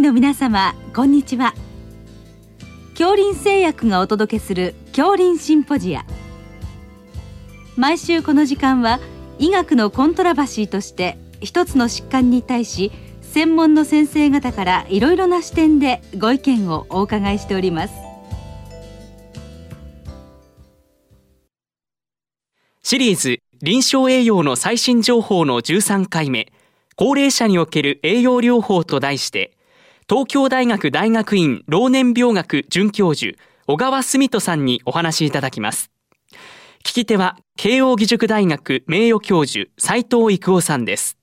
の皆様こんにちは。恐林製薬がお届けする恐林シンポジア。毎週この時間は医学のコントラバシーとして一つの疾患に対し専門の先生方からいろいろな視点でご意見をお伺いしております。シリーズ臨床栄養の最新情報の13回目。高齢者における栄養療法と題して東京大学大学院老年病学准教授小川澄人さんにお話いただきます。聞き手は慶應義塾大学名誉教授斉藤育夫さんです。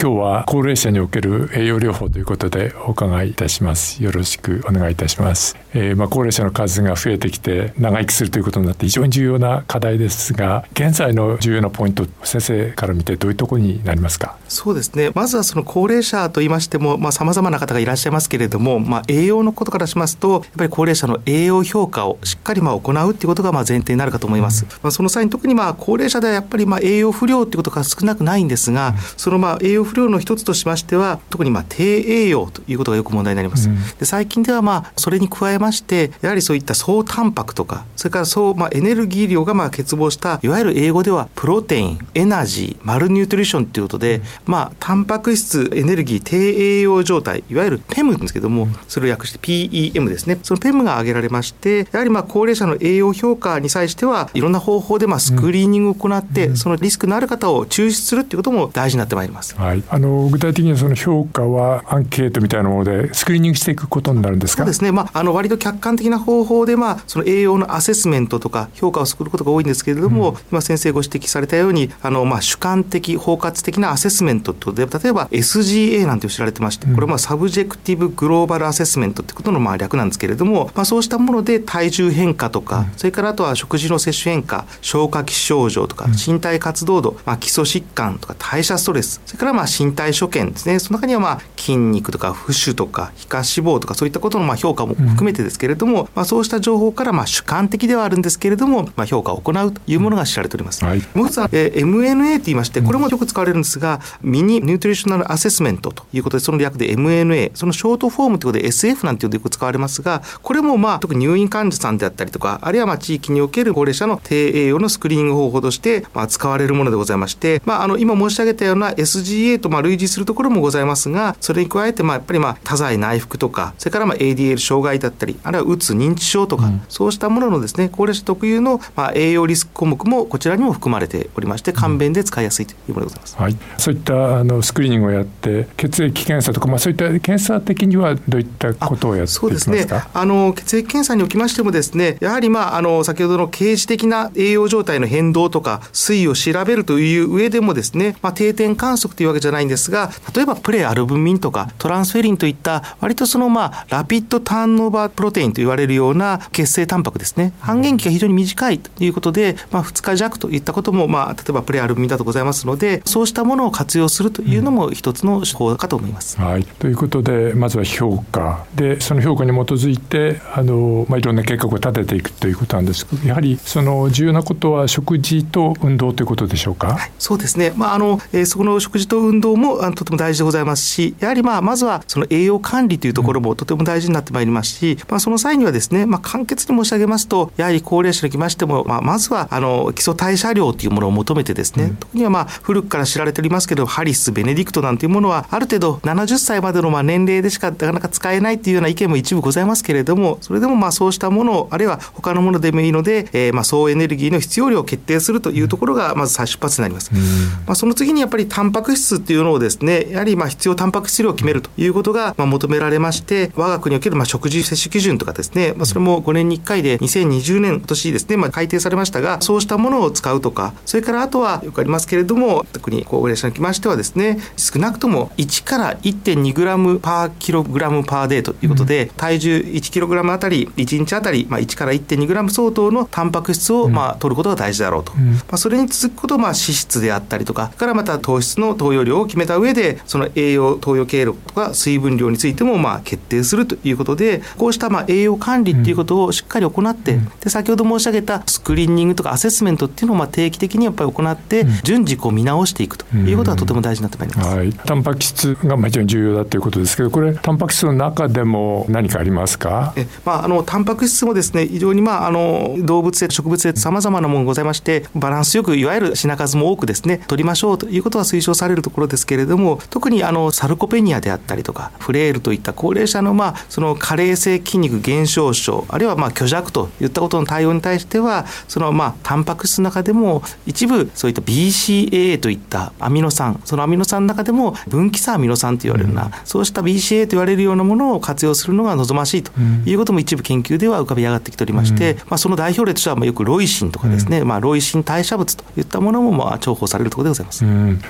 今日は高齢者における栄養療法ということでお伺いいたします。よろしくお願いいたします、えー、まあ高齢者の数が増えてきて長生きするということになって非常に重要な課題ですが現在の重要なポイント先生から見てどういうところになりますか？そうですね。まずはその高齢者と言いましてもまあ様々な方がいらっしゃいますけれどもまあ栄養のことからしますとやっぱり高齢者の栄養評価をしっかりまあ行うっていうことがまあ前提になるかと思います、うん、まあその際に特にまあ高齢者ではやっぱりまあ栄養不良っていうことが少なくないんですが、うん、そのまあ栄養不良の一つとしましては特にまあ低栄養ということがよく問題になります、うん、で最近ではまあそれに加えましてやはりそういった総タンパクとかそれから総まあエネルギー量がまあ欠乏したいわゆる英語ではプロテインエナジーマルニュートリションということで、うん、まあタンパク質エネルギー低栄養状態いわゆる PEM ですけどもそれを訳して PEM ですね。その PEM が挙げられましてやはりまあ高齢者の栄養評価に際してはいろんな方法でまあスクリーニングを行って、うん、そのリスクのある方を抽出するということも大事になってまいります。はい、あの具体的にはその評価はアンケートみたいなものでスクリーニングしていくことになるんですか？そうですね、まあ、あの割と客観的な方法で、まあ、その栄養のアセスメントとか評価をすることが多いんですけれども、うん、今先生ご指摘されたようにあの、まあ、主観的包括的なアセスメントとで例えば SGA なんて知られてましてこれはまあ Subjective Global Assessment ってことのまあ略なんですけれども、まあ、そうしたもので体重変化とか、うん、それからあとは食事の摂取変化消化器症状とか、身体活動度、まあ、基礎疾患とか代謝ストレスそれからまあ身体所見ですね。その中にはまあ筋肉とか浮腫とか皮下脂肪とかそういったことのまあ評価も含めてですけれども、うん、まあ、そうした情報からまあ主観的ではあるんですけれども、まあ、評価を行うというものが知られております。はい、もう一つは、えー、MNA と言いましてこれもよく使われるんですが、ミニニュートリショナルアセスメントということでその略で MNA そのショートフォームということで SF なんていうのでよく使われますがこれもまあ特に入院患者さんであったりとかあるいはまあ地域における高齢者の低栄養のスクリーニング方法としてまあ使われるものでございまして、まあ、あの今申し上げたような SGA とまあ類似するところもございますがそれに加えてまあやっぱりまあ多剤内服とかそれからまあ ADL 障害だったりあるいはうつ認知症とか、うん、そうしたもののですね高齢者特有のまあ栄養リスク項目もこちらにも含まれておりまして簡便で使いやすいというものでございます、はい、そういったあのスクリーニングをやって血液検査とか、まあ、そういった検査的にはどういったことをやっていきますか？そうですね。あの血液検査におきましてもですねやはりまああの先ほどの刑事的な栄養状態の変動とか推移を調べるという上でもですね、まあ、定点観測というわけじゃないんですが例えばプレアルブミンとかトランスフェリンといった割とそのまあラピッドターンオーバープロテインと言われるような血清タンパクですね。半減期が非常に短いということで、まあ、2日弱といったことも、まあ、例えばプレアルブミンだとございますのでそうしたものを活用するというのも一つの手法かと思います。はい、ということでまずは評価。でその評価に基づいてあの、まあ、いろんな計画を立てていくということなんです。けどやはりその重要なことは食事と運動ということでしょうか、はい、そうですね、まああのえー、そこの食事と運動もあのとても大事でございますしやはり、まあ、まずはその栄養管理というところもとても大事になってまいりますし、まあ、その際にはですね、まあ、簡潔に申し上げますとやはり高齢者にきましても、まあ、まずはあの基礎代謝量というものを求めてですね、うん、特にはまあ古くから知られておりますけどハリスベネディクトなんていうものはある程度70歳までのまあ年齢でしかなかなか使えないっていうような意見も一部ございますけれどもそれでもまあそうしたものをあるいは他のものでもいいので、えー、まあ総エネルギーの必要量を決定するというところがまず最出発になります。うん、まあ、その次にやっぱりタンパク質っていうのをですねやはりまあ必要タンパク質量を決めるということがまあ求められまして我が国におけるまあ食事摂取基準とかですね、まあ、それも5年に1回で2020年今年ですね、まあ、改定されましたがそうしたものを使うとかそれからあとはよくありますけれども特に高齢者にきましてはですね少なくとも1から1.2グラムパーキログラムパーデーということで、うん、体重1キログラムあたり1日あたり、まあ、1から1.2グラム相当のタンパク質を、まあ、取ることが大事だろうと、うん、まあ、それに続くことまあ脂質であったりとかからまた糖質の投与量を決めた上でその栄養投与経路とか水分量についてもまあ決定するということでこうしたまあ栄養管理っていうことをしっかり行って、で先ほど申し上げたスクリーニングとかアセスメントっていうのをまあ定期的にやっぱり行って、順次こう見直していくということがとても大事になってまいります、はい、タンパク質が非常に重要だということですけどこれタンパク質の中でも何かありますかえ、まあ、あのタンパク質もですね非常に、まあ、あの動物性植物性さまざまなものがございましてバランスよくいわゆる品数も多くですね取りましょうということは推奨されるところですけれども特にあのサルコペニアであったりとかフレイルといった高齢者の,、まあその加齢性筋肉減少症あるいはまあ虚弱といったことの対応に対してはそのまあタンパク質の中でも一部そういった BCAA といったアミノ酸そのアミノ酸の中でも分岐差アミノ酸と言われるような、うん、そうした BCAA と言われるようなものを活用するのが望ましいということも一部研究では浮かび上がってきておりまして、うん、まあ、その代表例としてはまあよくロイシンとかですね、うん、まあ、ロイシン代謝物といったものもまあ重宝されるところでございます、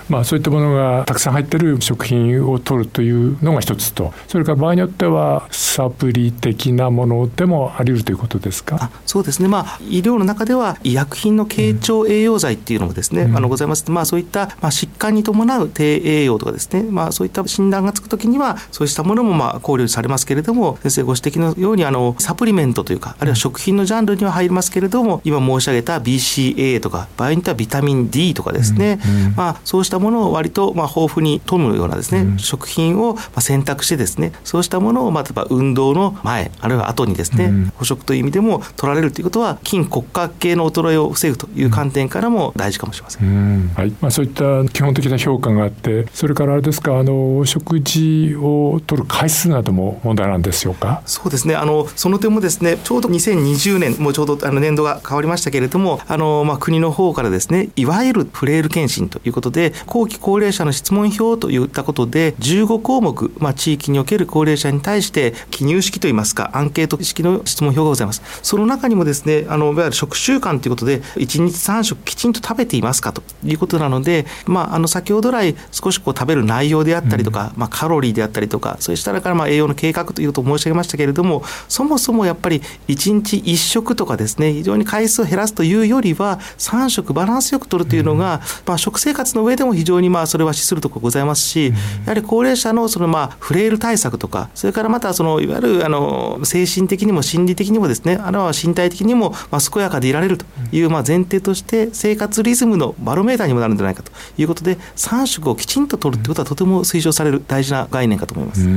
まあ、そういったものがたくさん入ってる食品を取るというのが一つと。それから場合によってはサプリ的なものでもあり得るということですか？そうですね、まあ、医療の中では医薬品の経腸栄養剤っていうのもですね、あのございます、まあ、そういった、まあ、疾患に伴う低栄養とかですね、まあ、そういった診断がつくときにはそうしたものもまあ考慮されますけれども先生ご指摘のようにあのサプリメントというかあるいは食品のジャンルには入りますけれども今申し上げた BCA とか場合によってはビタミン D とかですね、まあ、そうしたものを割とまあ豊富に富むようなですね、食品を選択してですねそうしたものをまあ例えば運動の前あるいは後にですね、捕食という意味でも取られるということは筋骨格系の衰えを防ぐという観点からも大事かもしれません。はい。まあ、そういった基本的な評価があってそれからあれですかあの食事を取る回数なども問題なんでしょうか？そうですね。あのその点もですねちょうど2020年もうちょうどあの年度が変わりましたけれどもあの、まあ、国の方からですねいわゆるフレイル検診ということで後期高齢者の質問票といったことで15項目、まあ、地域における高齢者に対して記入式といいますかアンケート式の質問票がございます。その中にもですねあのいわゆる食習慣ということで1日3食きちんと食べていますかということなので、まあ、あの先ほど来少しこう食べる内容であったりとか、うん、まあ、カロリーであったりとかそうしたからまあ栄養の計画ということを申し上げましたけれどもそもそもやっぱり1日1食とかですね非常に回数を減らすというよりは3食バランスよくとるというのが、まあ、食生活の上でも非常にまあそれは資するところございますし、やはり高齢者のそのまあフレイル対策とかそれからまたそのいわゆるあの精神的にも心理的にもですねあるいは身体的にもまあ健やかでいられるというまあ前提として生活リズムのバロメーターにもなるんじゃないかということで3食をきちんととるということはとても推奨される大事な概念かと思います。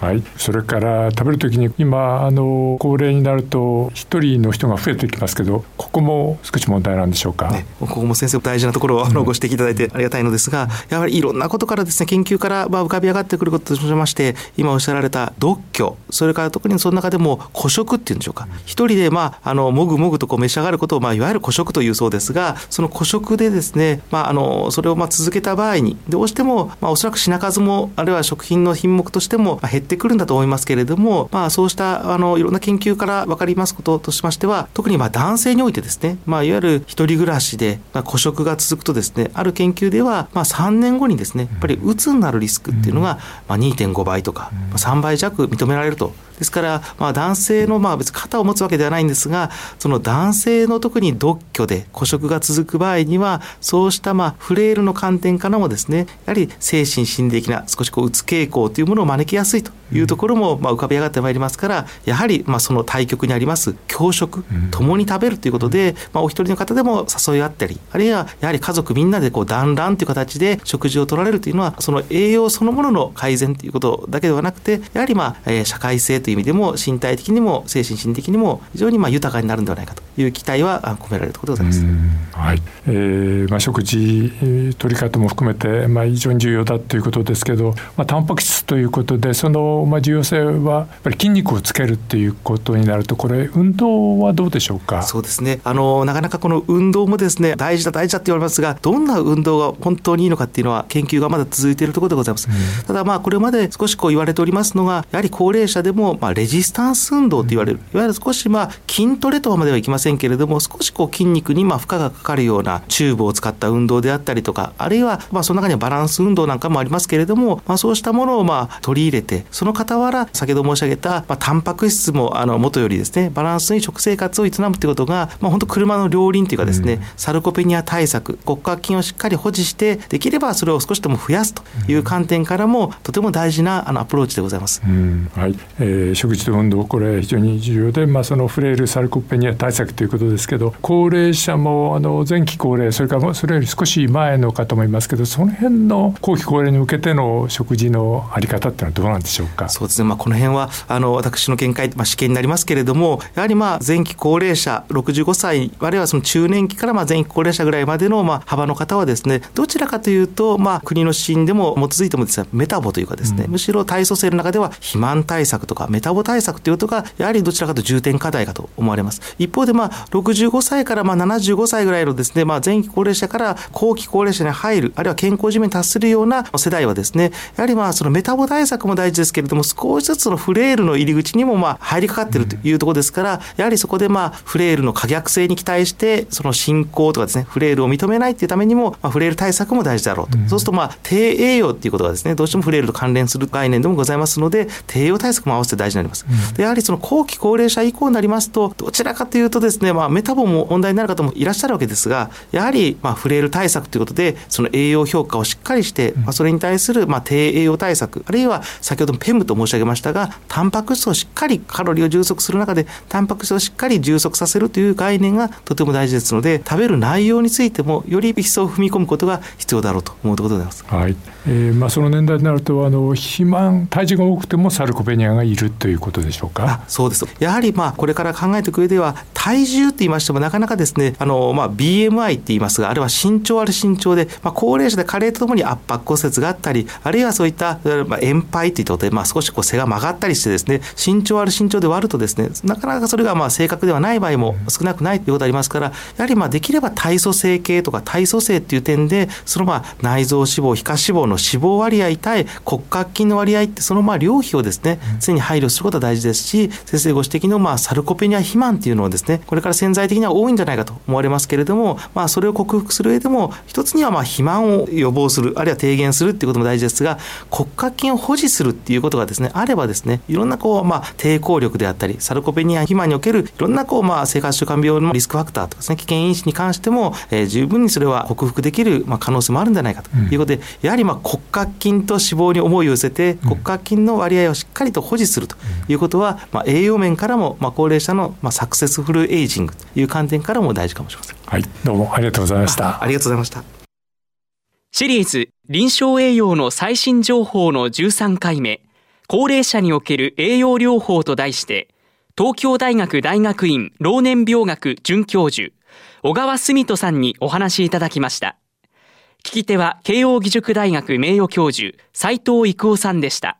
はい、それから食べるときに今あの高齢になると一人の人が増えてきますけどここも少し問題なんでしょうか、ね、ここも先生大事なところをあのご指摘いただいてありがたいのですが、やはりいろんなことからですね研究からまあ浮かび上がってくることとしまして今おっしゃられた独居。それから特にその中でも孤食っていうんでしょうか。一人でまああのもぐもぐとこう召し上がることをまあいわゆる孤食というそうですがその孤食でですねまああのそれをまあ続けた場合にどうしてもまあおそらく品数もあるいは食品の品目としても減ってくるんだと思いますけれどもまあそうしたあのいろんな研究から分かりますこととしましては特にまあ男性においてですねまあいわゆる一人暮らしでまあ孤食が続くとですねある研究ではまあ3年後にですねやっぱりうつになるリスクっていうのがまあ2.5倍とか3倍弱認められるとですから、まあ、男性のまあ別に肩を持つわけではないんですがその男性の特に独居で孤食が続く場合にはそうしたまあフレイルの観点からもですねやはり精神心理的な少しこううつ傾向というものを招きやすいというところもまあ浮かび上がってまいりますからやはりまあその対極にあります共食共に食べるということで、まあ、お一人の方でも誘い合ったりあるいはやはり家族みんなでこう団らんという形で食事を取られるというのはその栄養そのものの改善ということだけではなくてやはりまあ、えー、社会性といういう意味でも身体的にも精神心理的にも非常にまあ豊かになるんではないかという期待は込められるところでございます。はいえーまあ、食事取り方も含めて、まあ、非常に重要だということですけど、まあ、タンパク質ということでその、まあ、重要性はやっぱり筋肉をつけるっていうことになるとこれ運動はどうでしょうか？そうですねあのなかなかこの運動もですね大事だ大事だって言われますがどんな運動が本当にいいのかっていうのは研究がまだ続いているところでございます。うん、ただまあこれまで少しこう言われておりますのがやはり高齢者でもまあレジスタンス運動と言われる、いわゆる少しまあ筋トレとまではいきませんけれども、少しこう筋肉にまあ負荷がかかるようなチューブを使った運動であったりとか、あるいはまあその中にはバランス運動なんかもありますけれども、まあ、そうしたものをまあ取り入れて、その傍ら、先ほど申し上げた、まあ、タンパク質もあの元よりですね、バランスに食生活を営むということが、まあ、本当車の両輪というかですね、うん、サルコペニア対策、骨格筋をしっかり保持して、できればそれを少しでも増やすという観点からも、とても大事なあのアプローチでございます。うん、はい、えー、食事と運動これ非常に重要で、まあ、そのフレイルサルコペニア対策ということですけど高齢者もあの前期高齢それからそれより少し前の方もいますけどその辺の後期高齢に向けての食事のあり方っていうのはどうなんでしょうか？そうですね、まあ、この辺はあの私の見解、まあ、試験になりますけれどもやはりまあ前期高齢者65歳あるいはその中年期からまあ前期高齢者ぐらいまでのまあ幅の方はですねどちらかというとまあ国の指針でも基づいてもですねメタボというかですね、うん、むしろ体組成の中では肥満対策とかメタボ対策ということがやはりどちらかと重点課題かと思われます。一方でまあ65歳からまあ75歳ぐらいのですねまあ前期高齢者から後期高齢者に入るあるいは健康寿命に達するような世代はですねやはりまあそのメタボ対策も大事ですけれども少しずつのフレイルの入り口にもまあ入りかかっているというところですから、やはりそこでまあフレイルの可逆性に期待してその進行とかですねフレイルを認めないというためにも、まあ、フレイル対策も大事だろうと、そうするとまあ低栄養っていうことがですねどうしてもフレイルと関連する概念でもございますので低栄養対策も合わせて大事になります。でやはりその後期高齢者以降になりますとどちらかというとですね、まあ、メタボも問題になる方もいらっしゃるわけですがやはりまあフレイル対策ということでその栄養評価をしっかりして、まあ、それに対するまあ低栄養対策あるいは先ほどもペムと申し上げましたがタンパク質をしっかりカロリーを充足する中でタンパク質をしっかり充足させるという概念がとても大事ですので食べる内容についてもより一層踏み込むことが必要だろうと思うところでございます。はいえーまあ、その年代になるとあの肥満体重が多くてもサルコペニアがいるということでしょうか？そうです。やはりまあこれから考えていく上では体重って言いましてもなかなかですねあの、まあ、BMI って言いますがあるいは身長ある身長で、まあ、高齢者で加齢とともに圧迫骨折があったりあるいはそういった、まあ、円牌といったことで、まあ、少しこう背が曲がったりしてですね身長ある身長で割るとですねなかなかそれがまあ正確ではない場合も少なくないということがありますからやはりまあできれば体組成系とか体組成っていう点でそのまあ内臓脂肪皮下脂肪の脂肪割合対骨格筋の割合ってそのまあ量比をですね常に配慮することは大事ですし先生ご指摘のまあサルコペニア肥満っていうのはですねこれから潜在的には多いんじゃないかと思われますけれどもまあそれを克服する上でも一つにはまあ肥満を予防するあるいは低減するっていうことも大事ですが骨格筋を保持するっていうことがですねあればですねいろんなこうまあ抵抗力であったりサルコペニア肥満におけるいろんなこうまあ生活習慣病のリスクファクターとかですね危険因子に関しても、えー、十分にそれは克服できるまあ可能性もあるんじゃないかということで、うん、やはりまあ骨格筋と脂肪に思いを寄せて骨格筋の割合をしっかりと保持するということは、まあ、栄養面からも、まあ、高齢者の、まあ、サクセスフルエイジングという観点からも大事かもしれません。はい、どうもありがとうございました。ありがとうございました。シリーズ臨床栄養の最新情報の13回目高齢者における栄養療法と題して東京大学大学院老年病学准教授小川澄人さんにお話いただきました聞き手は慶應義塾大学名誉教授斉藤育夫さんでした